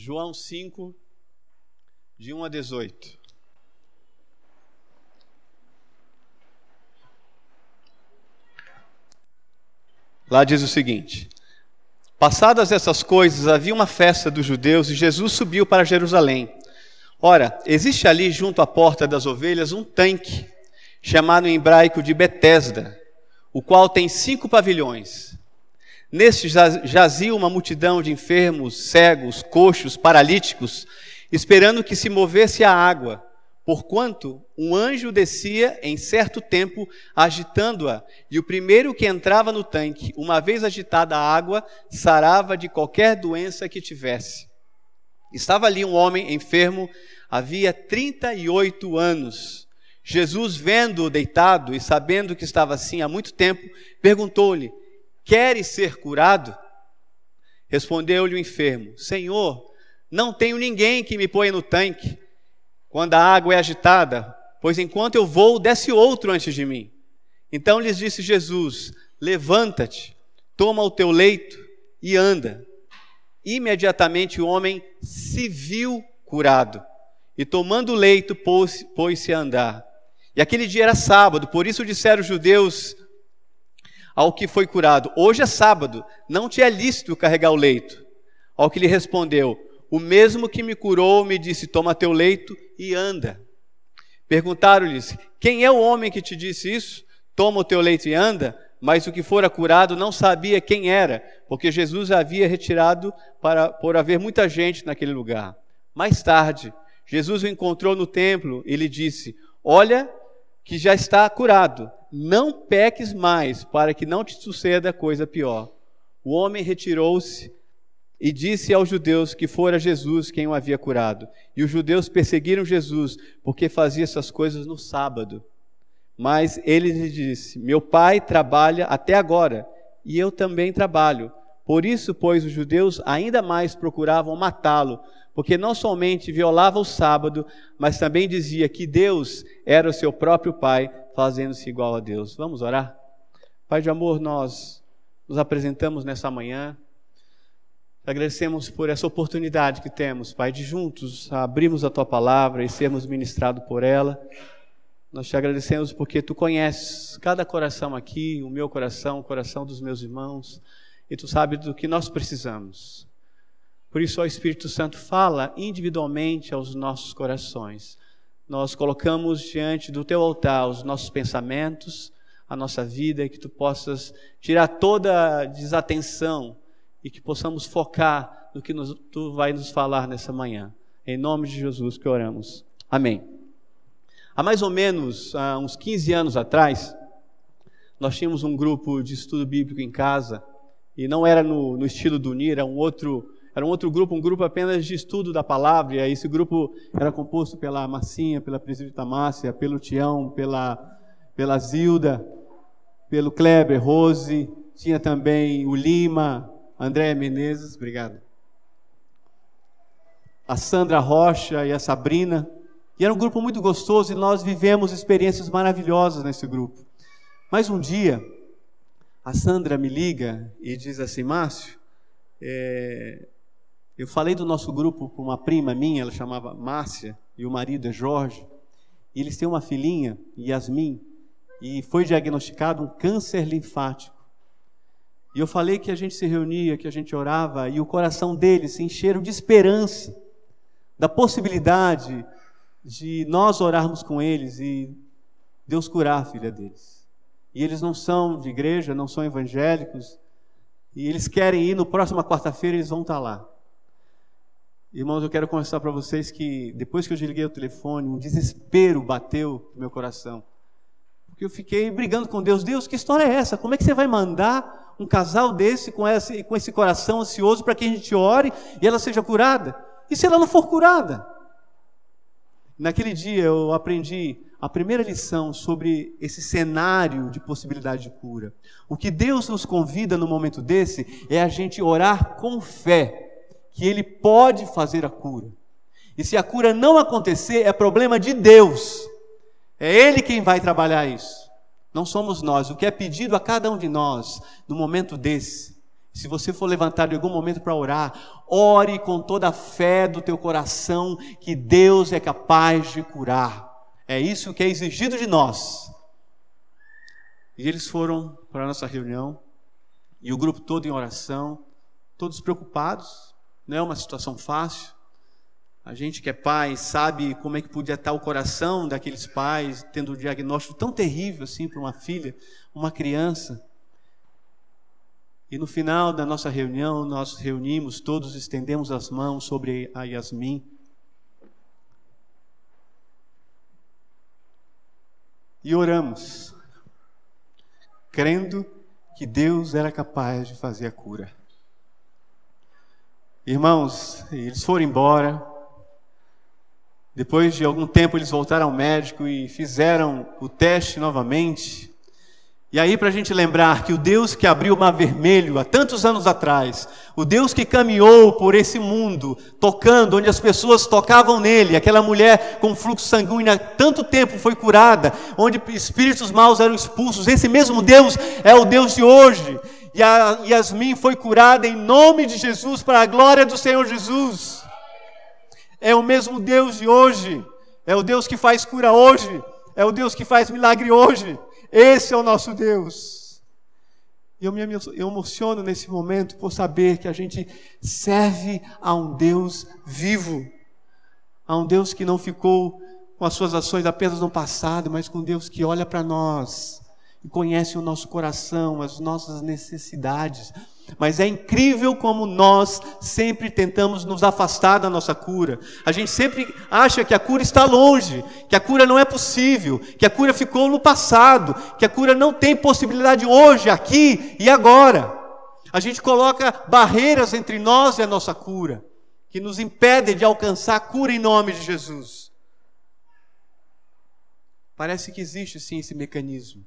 João 5, de 1 a 18. Lá diz o seguinte: Passadas essas coisas, havia uma festa dos judeus e Jesus subiu para Jerusalém. Ora, existe ali junto à porta das ovelhas um tanque, chamado em hebraico de Betesda, o qual tem cinco pavilhões. Neste jazia uma multidão de enfermos, cegos, coxos, paralíticos, esperando que se movesse a água, porquanto um anjo descia em certo tempo agitando-a, e o primeiro que entrava no tanque, uma vez agitada a água, sarava de qualquer doença que tivesse. Estava ali um homem enfermo, havia 38 anos. Jesus, vendo-o deitado e sabendo que estava assim há muito tempo, perguntou-lhe: Queres ser curado? Respondeu-lhe o enfermo: Senhor, não tenho ninguém que me ponha no tanque quando a água é agitada, pois enquanto eu vou, desce outro antes de mim. Então lhes disse Jesus: Levanta-te, toma o teu leito e anda. Imediatamente o homem se viu curado e, tomando o leito, pôs-se a andar. E aquele dia era sábado, por isso disseram os judeus ao que foi curado: Hoje é sábado, não te é lícito carregar o leito. Ao que lhe respondeu: O mesmo que me curou me disse: Toma teu leito e anda. Perguntaram-lhes: Quem é o homem que te disse isso? Toma o teu leito e anda. Mas o que fora curado não sabia quem era, porque Jesus havia retirado para, por haver muita gente naquele lugar. Mais tarde, Jesus o encontrou no templo e lhe disse: Olha, que já está curado não peques mais, para que não te suceda coisa pior. O homem retirou-se e disse aos judeus que fora Jesus quem o havia curado. E os judeus perseguiram Jesus, porque fazia essas coisas no sábado. Mas ele lhe disse: Meu pai trabalha até agora, e eu também trabalho. Por isso, pois, os judeus ainda mais procuravam matá-lo, porque não somente violava o sábado, mas também dizia que Deus era o seu próprio pai, fazendo-se igual a Deus. Vamos orar? Pai de amor, nós nos apresentamos nessa manhã. Agradecemos por essa oportunidade que temos, Pai, de juntos abrirmos a tua palavra e sermos ministrados por ela. Nós te agradecemos porque tu conheces cada coração aqui, o meu coração, o coração dos meus irmãos, e tu sabes do que nós precisamos. Por isso, ó Espírito Santo, fala individualmente aos nossos corações nós colocamos diante do teu altar os nossos pensamentos, a nossa vida, e que tu possas tirar toda a desatenção e que possamos focar no que nos, tu vai nos falar nessa manhã. Em nome de Jesus que oramos. Amém. Há mais ou menos há uns 15 anos atrás, nós tínhamos um grupo de estudo bíblico em casa, e não era no, no estilo do UNIR, era um outro era um outro grupo, um grupo apenas de estudo da palavra, e esse grupo era composto pela Massinha, pela presbítera Márcia, pelo Tião, pela, pela Zilda, pelo Kleber, Rose, tinha também o Lima, Andréia Menezes, obrigado. A Sandra Rocha e a Sabrina. E era um grupo muito gostoso e nós vivemos experiências maravilhosas nesse grupo. Mas um dia, a Sandra me liga e diz assim: Márcio, é, eu falei do nosso grupo com uma prima minha, ela chamava Márcia, e o marido é Jorge. E eles têm uma filhinha, Yasmin, e foi diagnosticado um câncer linfático. E eu falei que a gente se reunia, que a gente orava, e o coração deles se encheram de esperança, da possibilidade de nós orarmos com eles e Deus curar a filha deles. E eles não são de igreja, não são evangélicos, e eles querem ir, no próxima quarta-feira eles vão estar lá. Irmãos, eu quero conversar para vocês que depois que eu desliguei o telefone, um desespero bateu no meu coração. Porque eu fiquei brigando com Deus. Deus, que história é essa? Como é que você vai mandar um casal desse com esse, com esse coração ansioso para que a gente ore e ela seja curada? E se ela não for curada? Naquele dia eu aprendi a primeira lição sobre esse cenário de possibilidade de cura. O que Deus nos convida no momento desse é a gente orar com fé que Ele pode fazer a cura. E se a cura não acontecer, é problema de Deus. É Ele quem vai trabalhar isso. Não somos nós. O que é pedido a cada um de nós no momento desse, Se você for levantado em algum momento para orar, ore com toda a fé do teu coração que Deus é capaz de curar. É isso que é exigido de nós. E eles foram para a nossa reunião, e o grupo todo em oração, todos preocupados, não é uma situação fácil. A gente que é pai sabe como é que podia estar o coração daqueles pais, tendo um diagnóstico tão terrível assim para uma filha, uma criança. E no final da nossa reunião, nós reunimos, todos estendemos as mãos sobre a Yasmin. E oramos, crendo que Deus era capaz de fazer a cura. Irmãos, eles foram embora. Depois de algum tempo, eles voltaram ao médico e fizeram o teste novamente. E aí, para a gente lembrar que o Deus que abriu o mar vermelho há tantos anos atrás, o Deus que caminhou por esse mundo, tocando, onde as pessoas tocavam nele, aquela mulher com fluxo sanguíneo há tanto tempo foi curada, onde espíritos maus eram expulsos, esse mesmo Deus é o Deus de hoje. E a Yasmin foi curada em nome de Jesus, para a glória do Senhor Jesus. É o mesmo Deus de hoje, é o Deus que faz cura hoje, é o Deus que faz milagre hoje. Esse é o nosso Deus. E eu me emociono nesse momento por saber que a gente serve a um Deus vivo, a um Deus que não ficou com as suas ações apenas no passado, mas com Deus que olha para nós conhece o nosso coração, as nossas necessidades. Mas é incrível como nós sempre tentamos nos afastar da nossa cura. A gente sempre acha que a cura está longe, que a cura não é possível, que a cura ficou no passado, que a cura não tem possibilidade hoje, aqui e agora. A gente coloca barreiras entre nós e a nossa cura, que nos impedem de alcançar a cura em nome de Jesus. Parece que existe sim esse mecanismo.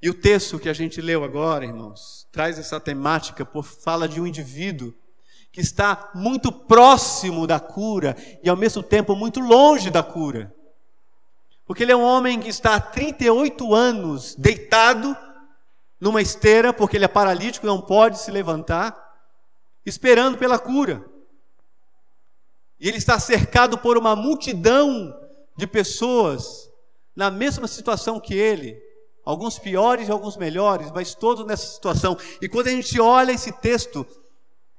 E o texto que a gente leu agora, irmãos, traz essa temática por fala de um indivíduo que está muito próximo da cura e ao mesmo tempo muito longe da cura. Porque ele é um homem que está há 38 anos deitado numa esteira, porque ele é paralítico e não pode se levantar, esperando pela cura. E ele está cercado por uma multidão de pessoas na mesma situação que ele, alguns piores e alguns melhores, mas todos nessa situação. E quando a gente olha esse texto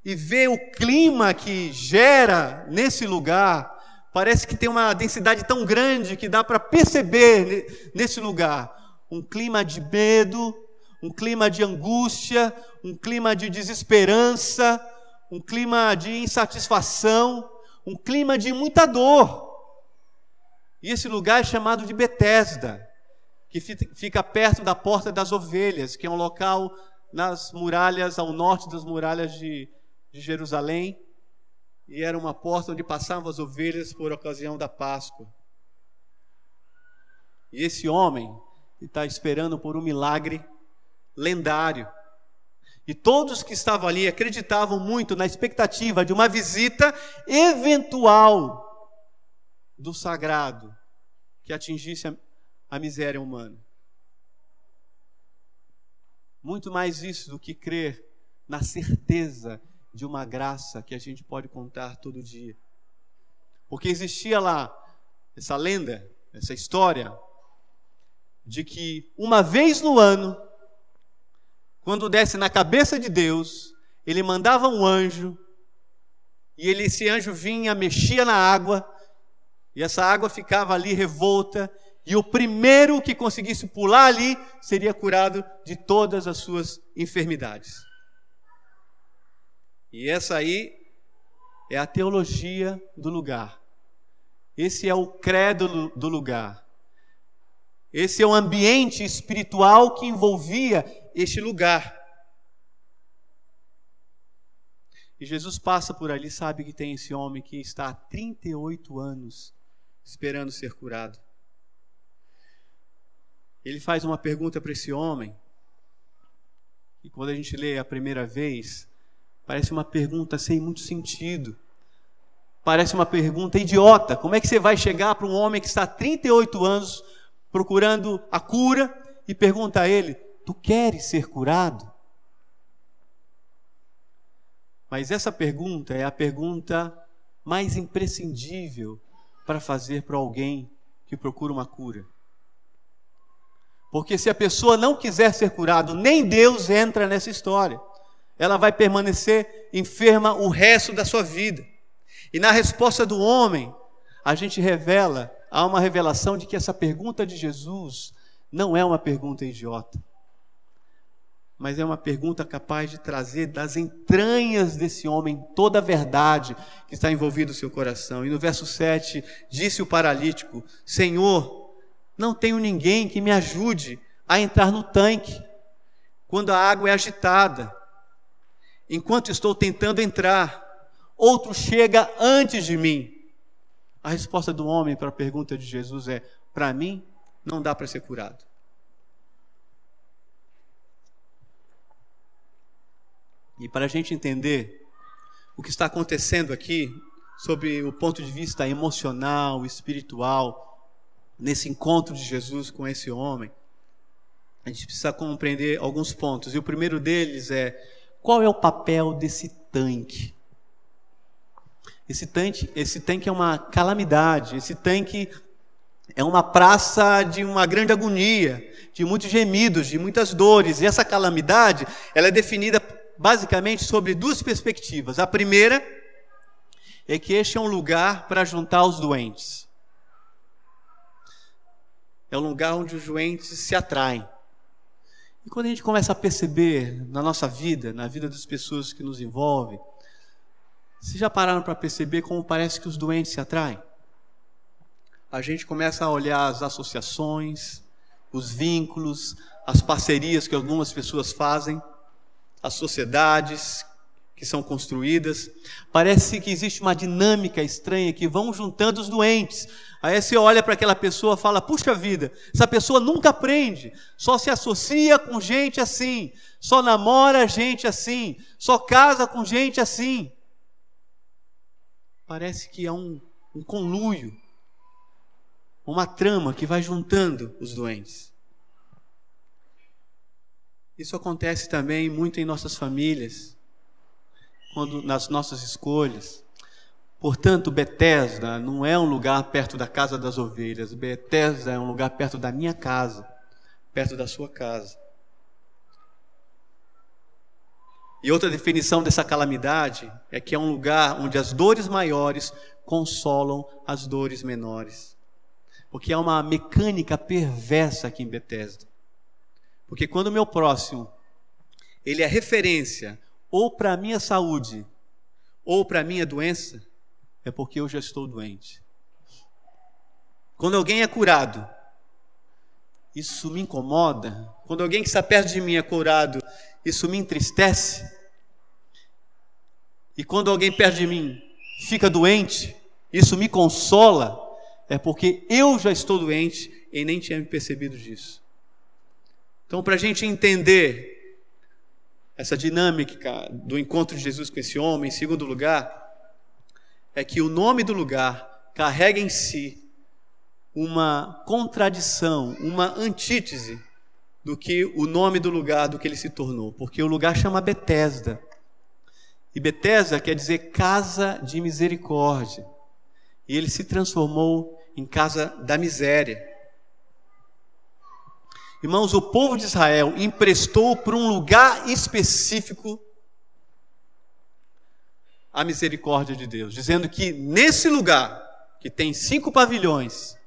e vê o clima que gera nesse lugar, parece que tem uma densidade tão grande que dá para perceber nesse lugar um clima de medo, um clima de angústia, um clima de desesperança, um clima de insatisfação, um clima de muita dor. E esse lugar é chamado de Betesda que fica perto da Porta das Ovelhas, que é um local nas muralhas, ao norte das muralhas de, de Jerusalém, e era uma porta onde passavam as ovelhas por ocasião da Páscoa. E esse homem está esperando por um milagre lendário. E todos que estavam ali acreditavam muito na expectativa de uma visita eventual do sagrado que atingisse a miséria humana. Muito mais isso do que crer na certeza de uma graça que a gente pode contar todo dia. Porque existia lá essa lenda, essa história, de que uma vez no ano, quando desce na cabeça de Deus, ele mandava um anjo, e ele, esse anjo vinha, mexia na água, e essa água ficava ali revolta, e o primeiro que conseguisse pular ali seria curado de todas as suas enfermidades. E essa aí é a teologia do lugar. Esse é o credo do lugar. Esse é o ambiente espiritual que envolvia este lugar. E Jesus passa por ali, sabe que tem esse homem que está há 38 anos esperando ser curado ele faz uma pergunta para esse homem, e quando a gente lê a primeira vez, parece uma pergunta sem muito sentido. Parece uma pergunta idiota. Como é que você vai chegar para um homem que está há 38 anos procurando a cura e pergunta a ele: Tu queres ser curado? Mas essa pergunta é a pergunta mais imprescindível para fazer para alguém que procura uma cura. Porque se a pessoa não quiser ser curado, nem Deus entra nessa história. Ela vai permanecer enferma o resto da sua vida. E na resposta do homem, a gente revela, há uma revelação de que essa pergunta de Jesus não é uma pergunta idiota, mas é uma pergunta capaz de trazer das entranhas desse homem toda a verdade que está envolvida no seu coração. E no verso 7, disse o paralítico: Senhor, não tenho ninguém que me ajude a entrar no tanque quando a água é agitada. Enquanto estou tentando entrar, outro chega antes de mim. A resposta do homem para a pergunta de Jesus é: para mim, não dá para ser curado. E para a gente entender o que está acontecendo aqui, sob o ponto de vista emocional, espiritual, nesse encontro de Jesus com esse homem, a gente precisa compreender alguns pontos. E o primeiro deles é: qual é o papel desse tanque? Esse tanque, esse tanque é uma calamidade, esse tanque é uma praça de uma grande agonia, de muitos gemidos, de muitas dores. E essa calamidade, ela é definida basicamente sobre duas perspectivas. A primeira é que este é um lugar para juntar os doentes. É um lugar onde os doentes se atraem. E quando a gente começa a perceber na nossa vida, na vida das pessoas que nos envolvem, vocês já pararam para perceber como parece que os doentes se atraem? A gente começa a olhar as associações, os vínculos, as parcerias que algumas pessoas fazem as sociedades que são construídas. Parece que existe uma dinâmica estranha que vão juntando os doentes. Aí você olha para aquela pessoa e fala: puxa vida, essa pessoa nunca aprende, só se associa com gente assim, só namora gente assim, só casa com gente assim. Parece que é um, um conluio, uma trama que vai juntando os doentes. Isso acontece também muito em nossas famílias, quando nas nossas escolhas. Portanto, Betesda não é um lugar perto da casa das ovelhas. Betesda é um lugar perto da minha casa, perto da sua casa. E outra definição dessa calamidade é que é um lugar onde as dores maiores consolam as dores menores. Porque há uma mecânica perversa aqui em Betesda. Porque quando o meu próximo, ele é referência ou para a minha saúde ou para a minha doença, é porque eu já estou doente. Quando alguém é curado, isso me incomoda. Quando alguém que está perto de mim é curado, isso me entristece. E quando alguém perto de mim fica doente, isso me consola, é porque eu já estou doente e nem tinha me percebido disso. Então, para a gente entender essa dinâmica do encontro de Jesus com esse homem, em segundo lugar, é que o nome do lugar carrega em si uma contradição, uma antítese do que o nome do lugar do que ele se tornou, porque o lugar chama Betesda. E Betesda quer dizer casa de misericórdia. E ele se transformou em casa da miséria. Irmãos, o povo de Israel emprestou para um lugar específico a misericórdia de Deus, dizendo que nesse lugar, que tem cinco pavilhões,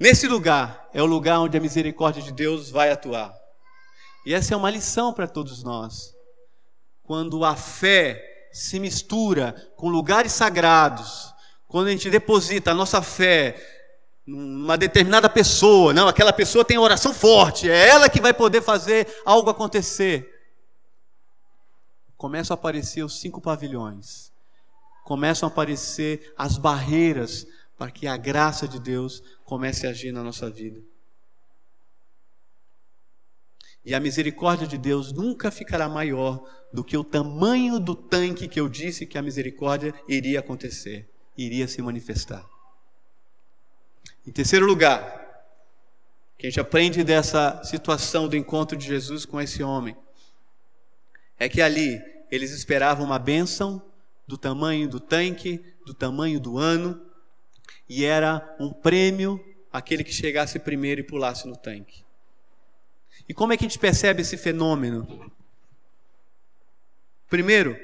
nesse lugar é o lugar onde a misericórdia de Deus vai atuar. E essa é uma lição para todos nós. Quando a fé se mistura com lugares sagrados, quando a gente deposita a nossa fé uma determinada pessoa, não, aquela pessoa tem oração forte, é ela que vai poder fazer algo acontecer. Começam a aparecer os cinco pavilhões, começam a aparecer as barreiras para que a graça de Deus comece a agir na nossa vida. E a misericórdia de Deus nunca ficará maior do que o tamanho do tanque que eu disse que a misericórdia iria acontecer, iria se manifestar. Em terceiro lugar, que a gente aprende dessa situação do encontro de Jesus com esse homem, é que ali eles esperavam uma bênção do tamanho do tanque, do tamanho do ano, e era um prêmio aquele que chegasse primeiro e pulasse no tanque. E como é que a gente percebe esse fenômeno? Primeiro,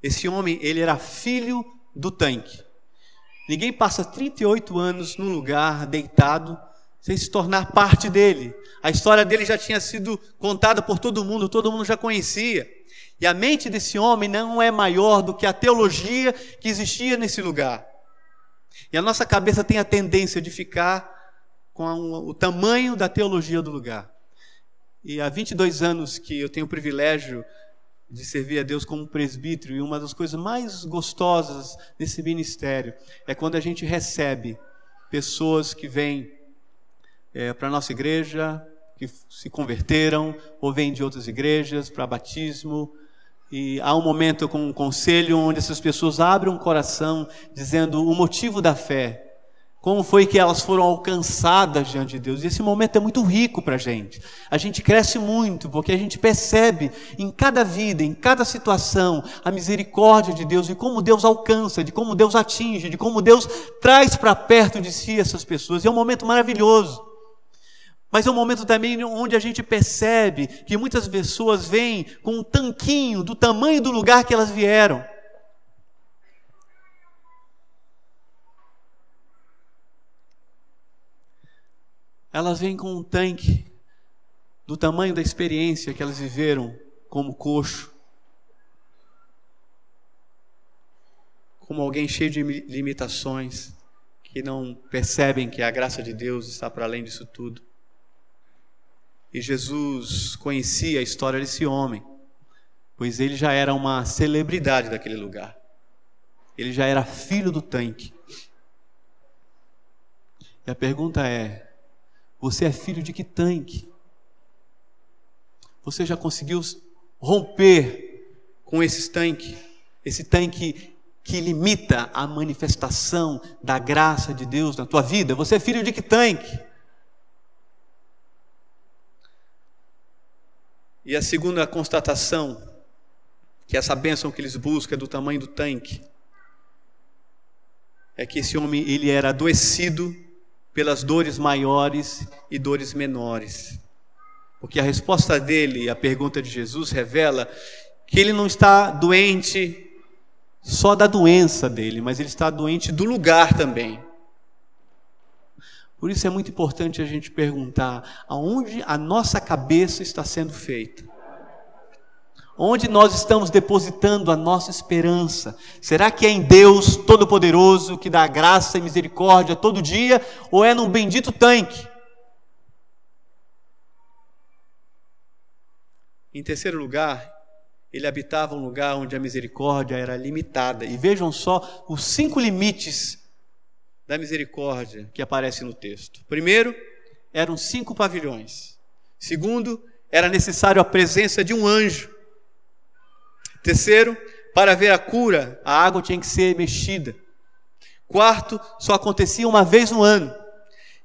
esse homem, ele era filho do tanque. Ninguém passa 38 anos num lugar deitado sem se tornar parte dele. A história dele já tinha sido contada por todo mundo, todo mundo já conhecia. E a mente desse homem não é maior do que a teologia que existia nesse lugar. E a nossa cabeça tem a tendência de ficar com o tamanho da teologia do lugar. E há 22 anos que eu tenho o privilégio de servir a Deus como presbítero, e uma das coisas mais gostosas desse ministério é quando a gente recebe pessoas que vêm é, para a nossa igreja, que se converteram, ou vêm de outras igrejas para batismo, e há um momento com um conselho onde essas pessoas abrem um coração dizendo o motivo da fé, como foi que elas foram alcançadas diante de Deus. E esse momento é muito rico para a gente. A gente cresce muito porque a gente percebe em cada vida, em cada situação, a misericórdia de Deus e como Deus alcança, de como Deus atinge, de como Deus traz para perto de si essas pessoas. E é um momento maravilhoso. Mas é um momento também onde a gente percebe que muitas pessoas vêm com um tanquinho do tamanho do lugar que elas vieram. Elas vêm com um tanque do tamanho da experiência que elas viveram como coxo. Como alguém cheio de limitações, que não percebem que a graça de Deus está para além disso tudo. E Jesus conhecia a história desse homem, pois ele já era uma celebridade daquele lugar. Ele já era filho do tanque. E a pergunta é: você é filho de que tanque? Você já conseguiu romper com esse tanque? Esse tanque que limita a manifestação da graça de Deus na tua vida? Você é filho de que tanque? E a segunda constatação, que essa bênção que eles buscam é do tamanho do tanque, é que esse homem ele era adoecido pelas dores maiores e dores menores. Porque a resposta dele à pergunta de Jesus revela que ele não está doente só da doença dele, mas ele está doente do lugar também. Por isso é muito importante a gente perguntar aonde a nossa cabeça está sendo feita. Onde nós estamos depositando a nossa esperança? Será que é em Deus Todo-Poderoso que dá graça e misericórdia todo dia ou é no bendito tanque? Em terceiro lugar, ele habitava um lugar onde a misericórdia era limitada. E vejam só os cinco limites da misericórdia que aparece no texto. Primeiro, eram cinco pavilhões. Segundo, era necessário a presença de um anjo. Terceiro, para ver a cura, a água tinha que ser mexida. Quarto, só acontecia uma vez no ano.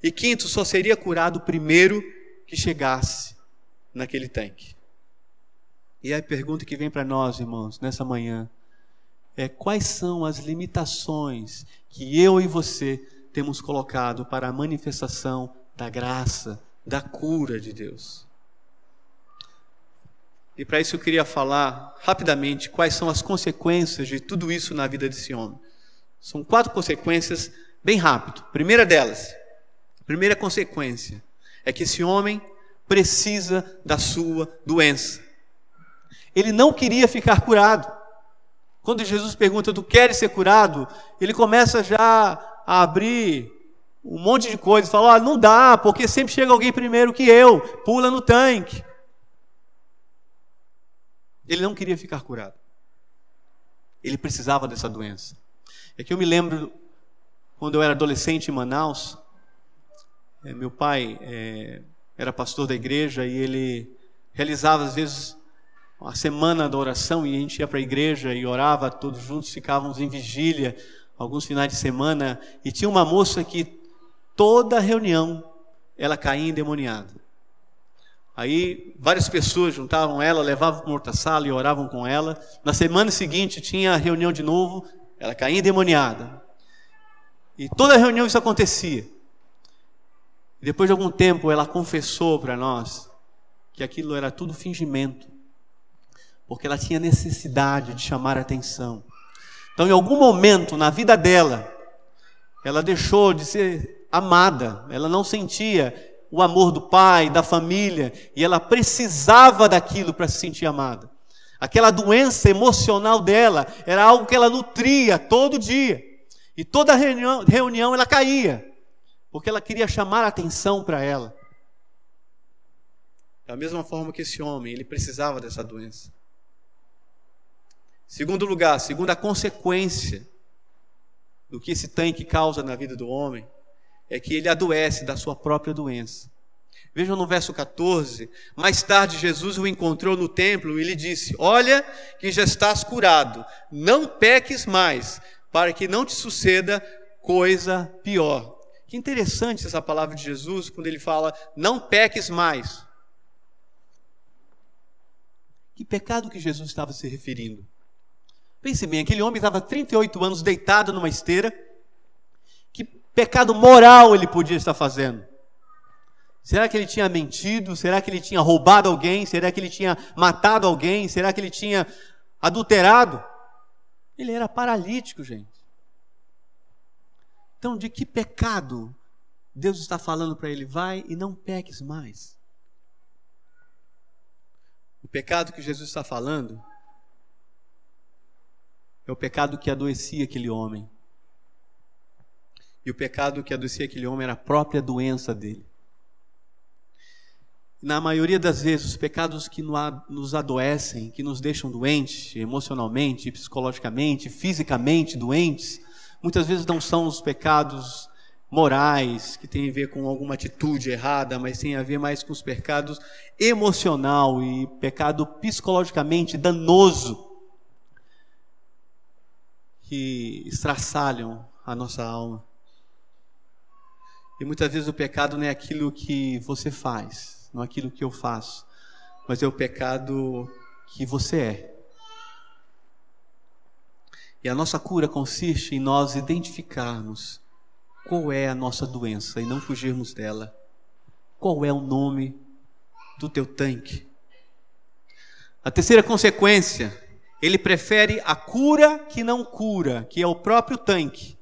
E quinto, só seria curado o primeiro que chegasse naquele tanque. E a pergunta que vem para nós, irmãos, nessa manhã, é quais são as limitações que eu e você temos colocado para a manifestação da graça, da cura de Deus. E para isso eu queria falar rapidamente quais são as consequências de tudo isso na vida desse homem. São quatro consequências, bem rápido. Primeira delas, primeira consequência é que esse homem precisa da sua doença. Ele não queria ficar curado. Quando Jesus pergunta, tu queres ser curado? Ele começa já a abrir um monte de coisas, fala, ah, não dá, porque sempre chega alguém primeiro que eu, pula no tanque. Ele não queria ficar curado. Ele precisava dessa doença. É que eu me lembro, quando eu era adolescente em Manaus, é, meu pai é, era pastor da igreja e ele realizava às vezes a semana da oração e a gente ia para a igreja e orava todos juntos, ficávamos em vigília alguns finais de semana e tinha uma moça que toda reunião ela caía endemoniada. Aí várias pessoas juntavam ela, levavam para outra sala e oravam com ela. Na semana seguinte tinha a reunião de novo, ela caía endemoniada. E toda reunião isso acontecia. Depois de algum tempo ela confessou para nós que aquilo era tudo fingimento, porque ela tinha necessidade de chamar atenção. Então, em algum momento na vida dela, ela deixou de ser amada, ela não sentia o amor do pai, da família, e ela precisava daquilo para se sentir amada. Aquela doença emocional dela era algo que ela nutria todo dia. E toda reunião, reunião ela caía, porque ela queria chamar a atenção para ela. Da mesma forma que esse homem, ele precisava dessa doença. Segundo lugar, segunda consequência do que esse tanque causa na vida do homem, é que ele adoece da sua própria doença. Vejam no verso 14: Mais tarde, Jesus o encontrou no templo e lhe disse: Olha, que já estás curado, não peques mais, para que não te suceda coisa pior. Que interessante essa palavra de Jesus quando ele fala: Não peques mais. Que pecado que Jesus estava se referindo? Pense bem, aquele homem estava 38 anos deitado numa esteira pecado moral ele podia estar fazendo? Será que ele tinha mentido? Será que ele tinha roubado alguém? Será que ele tinha matado alguém? Será que ele tinha adulterado? Ele era paralítico, gente. Então, de que pecado Deus está falando para ele? Vai e não peques mais. O pecado que Jesus está falando é o pecado que adoecia aquele homem. E o pecado que adoecia aquele homem era a própria doença dele. Na maioria das vezes, os pecados que nos adoecem, que nos deixam doentes, emocionalmente, psicologicamente, fisicamente doentes, muitas vezes não são os pecados morais, que têm a ver com alguma atitude errada, mas tem a ver mais com os pecados emocional e pecado psicologicamente danoso que estraçalham a nossa alma. E muitas vezes o pecado não é aquilo que você faz, não é aquilo que eu faço, mas é o pecado que você é. E a nossa cura consiste em nós identificarmos qual é a nossa doença e não fugirmos dela. Qual é o nome do teu tanque? A terceira consequência, ele prefere a cura que não cura, que é o próprio tanque,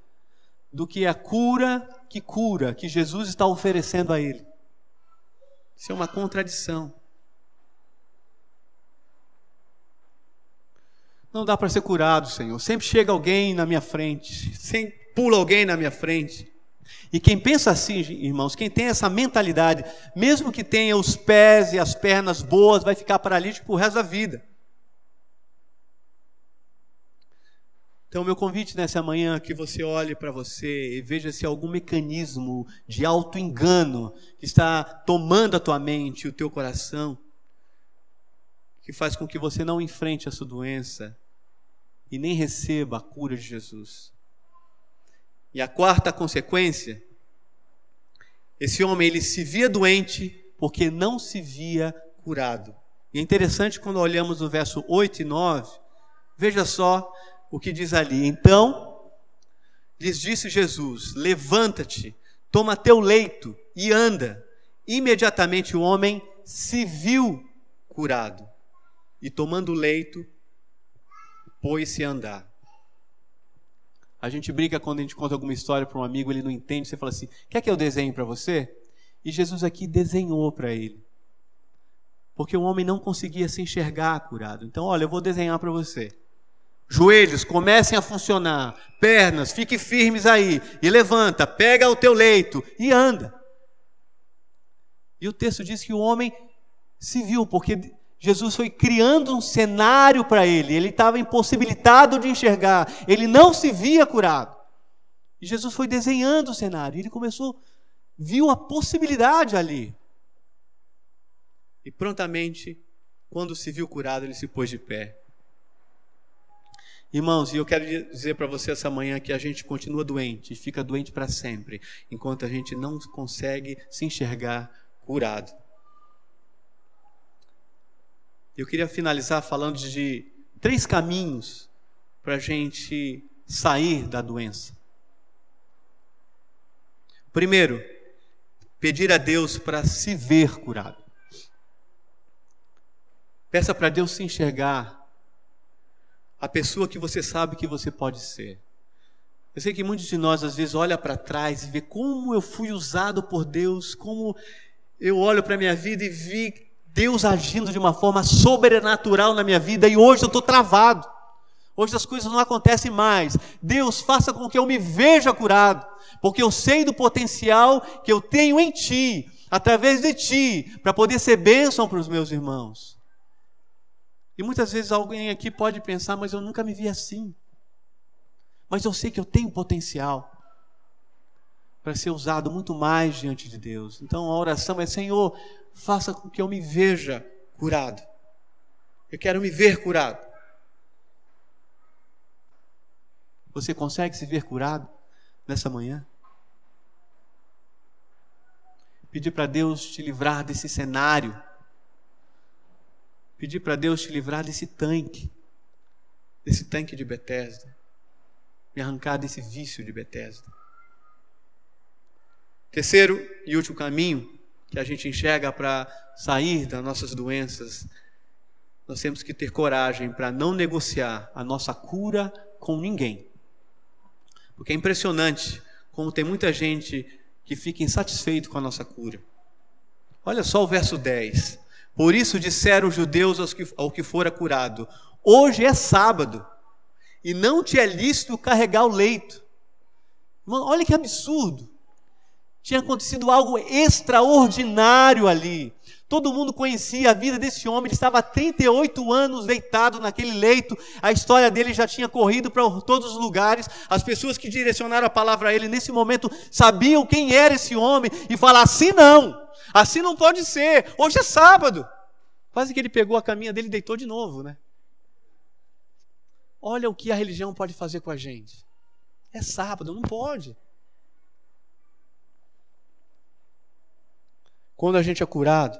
do que a cura que cura que Jesus está oferecendo a ele. Isso é uma contradição. Não dá para ser curado, Senhor. Sempre chega alguém na minha frente, sempre pula alguém na minha frente. E quem pensa assim, irmãos, quem tem essa mentalidade, mesmo que tenha os pés e as pernas boas, vai ficar paralítico pro resto da vida. Então, meu convite nessa manhã é que você olhe para você e veja se algum mecanismo de auto-engano que está tomando a tua mente e o teu coração, que faz com que você não enfrente essa doença e nem receba a cura de Jesus. E a quarta consequência, esse homem ele se via doente porque não se via curado. E é interessante quando olhamos o verso 8 e 9, veja só o que diz ali. Então lhes disse Jesus: Levanta-te, toma teu leito e anda. Imediatamente o homem se viu curado e, tomando o leito, pôs-se a andar. A gente briga quando a gente conta alguma história para um amigo, ele não entende, você fala assim: quer que eu desenhe para você? E Jesus aqui desenhou para ele. Porque o homem não conseguia se enxergar curado. Então, olha, eu vou desenhar para você. Joelhos comecem a funcionar, pernas, fique firmes aí e levanta, pega o teu leito e anda. E o texto diz que o homem se viu, porque Jesus foi criando um cenário para ele, ele estava impossibilitado de enxergar, ele não se via curado. E Jesus foi desenhando o cenário, ele começou, viu a possibilidade ali. E prontamente, quando se viu curado, ele se pôs de pé. Irmãos, e eu quero dizer para você essa manhã que a gente continua doente e fica doente para sempre, enquanto a gente não consegue se enxergar curado. Eu queria finalizar falando de três caminhos para a gente sair da doença. Primeiro, pedir a Deus para se ver curado. Peça para Deus se enxergar a pessoa que você sabe que você pode ser. Eu sei que muitos de nós às vezes olha para trás e vê como eu fui usado por Deus, como eu olho para a minha vida e vi Deus agindo de uma forma sobrenatural na minha vida e hoje eu estou travado. Hoje as coisas não acontecem mais. Deus, faça com que eu me veja curado, porque eu sei do potencial que eu tenho em Ti, através de Ti, para poder ser bênção para os meus irmãos. E muitas vezes alguém aqui pode pensar, mas eu nunca me vi assim. Mas eu sei que eu tenho potencial para ser usado muito mais diante de Deus. Então a oração é: Senhor, faça com que eu me veja curado. Eu quero me ver curado. Você consegue se ver curado nessa manhã? Pedir para Deus te livrar desse cenário Pedir para Deus te livrar desse tanque, desse tanque de Betesda, me arrancar desse vício de Betesda. Terceiro e último caminho que a gente enxerga para sair das nossas doenças, nós temos que ter coragem para não negociar a nossa cura com ninguém. Porque é impressionante como tem muita gente que fica insatisfeito com a nossa cura. Olha só o verso 10. Por isso disseram os judeus aos que, ao que fora curado: Hoje é sábado, e não te é lícito carregar o leito. Mano, olha que absurdo. Tinha acontecido algo extraordinário ali. Todo mundo conhecia a vida desse homem, ele estava há 38 anos deitado naquele leito, a história dele já tinha corrido para todos os lugares, as pessoas que direcionaram a palavra a ele nesse momento sabiam quem era esse homem e falaram assim não. Assim não pode ser. Hoje é sábado. Quase que ele pegou a caminha dele e deitou de novo, né? Olha o que a religião pode fazer com a gente. É sábado, não pode. Quando a gente é curado,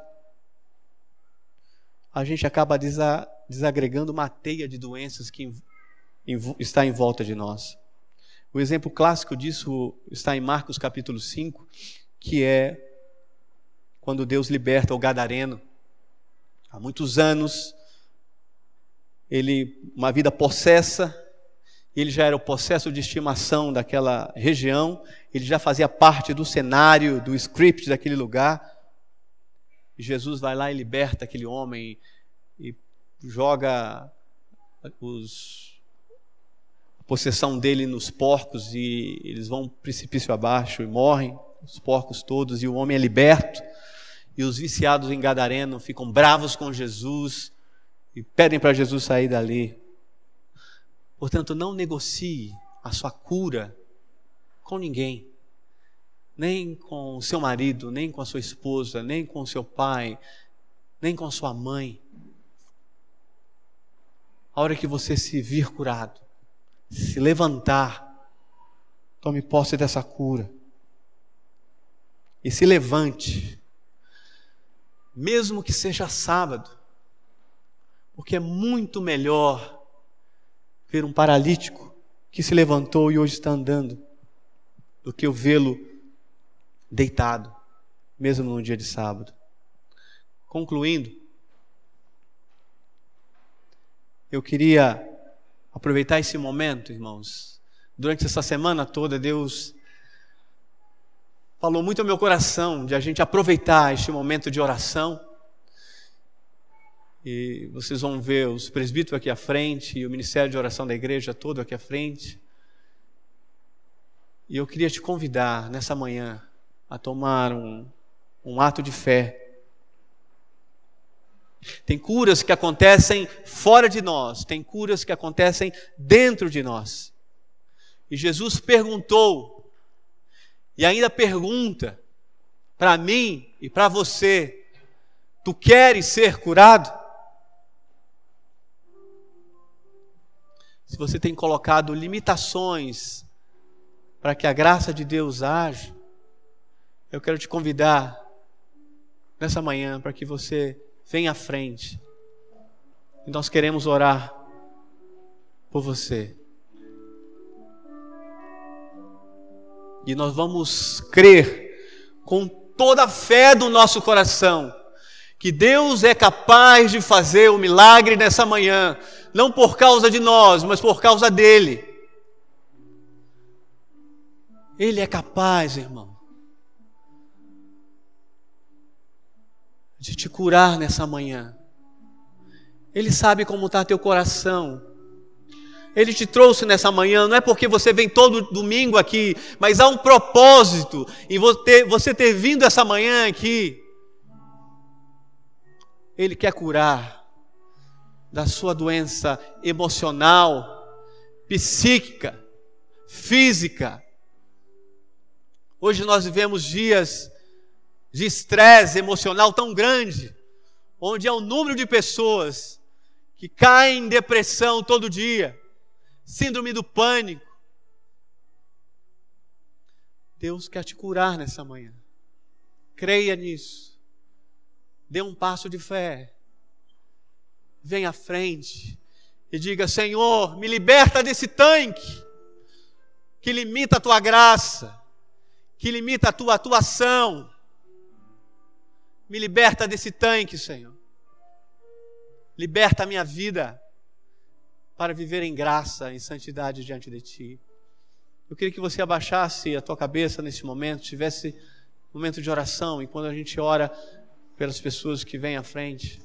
a gente acaba desagregando uma teia de doenças que está em volta de nós. O exemplo clássico disso está em Marcos capítulo 5, que é quando Deus liberta o gadareno. Há muitos anos, ele uma vida possessa, ele já era o possesso de estimação daquela região, ele já fazia parte do cenário, do script daquele lugar. E Jesus vai lá e liberta aquele homem e, joga os, a possessão dele nos porcos e eles vão precipício abaixo e morrem, os porcos todos, e o homem é liberto e os viciados em Gadareno ficam bravos com Jesus e pedem para Jesus sair dali. Portanto, não negocie a sua cura com ninguém, nem com o seu marido, nem com a sua esposa, nem com o seu pai, nem com a sua mãe. A hora que você se vir curado, se levantar, tome posse dessa cura e se levante mesmo que seja sábado, porque é muito melhor ver um paralítico que se levantou e hoje está andando, do que eu vê-lo deitado, mesmo num dia de sábado. Concluindo, eu queria aproveitar esse momento, irmãos. Durante essa semana toda, Deus falou muito ao meu coração de a gente aproveitar este momento de oração. E vocês vão ver os presbíteros aqui à frente e o ministério de oração da igreja todo aqui à frente. E eu queria te convidar nessa manhã a tomar um, um ato de fé. Tem curas que acontecem fora de nós, tem curas que acontecem dentro de nós. E Jesus perguntou e ainda pergunta para mim e para você: Tu queres ser curado? Se você tem colocado limitações para que a graça de Deus age, eu quero te convidar nessa manhã para que você venha à frente. E nós queremos orar por você. E nós vamos crer com toda a fé do nosso coração que Deus é capaz de fazer o milagre nessa manhã, não por causa de nós, mas por causa dele. Ele é capaz, irmão, de te curar nessa manhã. Ele sabe como está teu coração. Ele te trouxe nessa manhã, não é porque você vem todo domingo aqui, mas há um propósito em você ter vindo essa manhã aqui. Ele quer curar da sua doença emocional, psíquica, física. Hoje nós vivemos dias de estresse emocional tão grande, onde há um número de pessoas que caem em depressão todo dia síndrome do pânico. Deus quer te curar nessa manhã. Creia nisso. Dê um passo de fé. Venha à frente e diga: Senhor, me liberta desse tanque que limita a tua graça, que limita a tua atuação. Me liberta desse tanque, Senhor. Liberta a minha vida para viver em graça, em santidade diante de Ti. Eu queria que você abaixasse a tua cabeça nesse momento, tivesse um momento de oração, e quando a gente ora pelas pessoas que vêm à frente,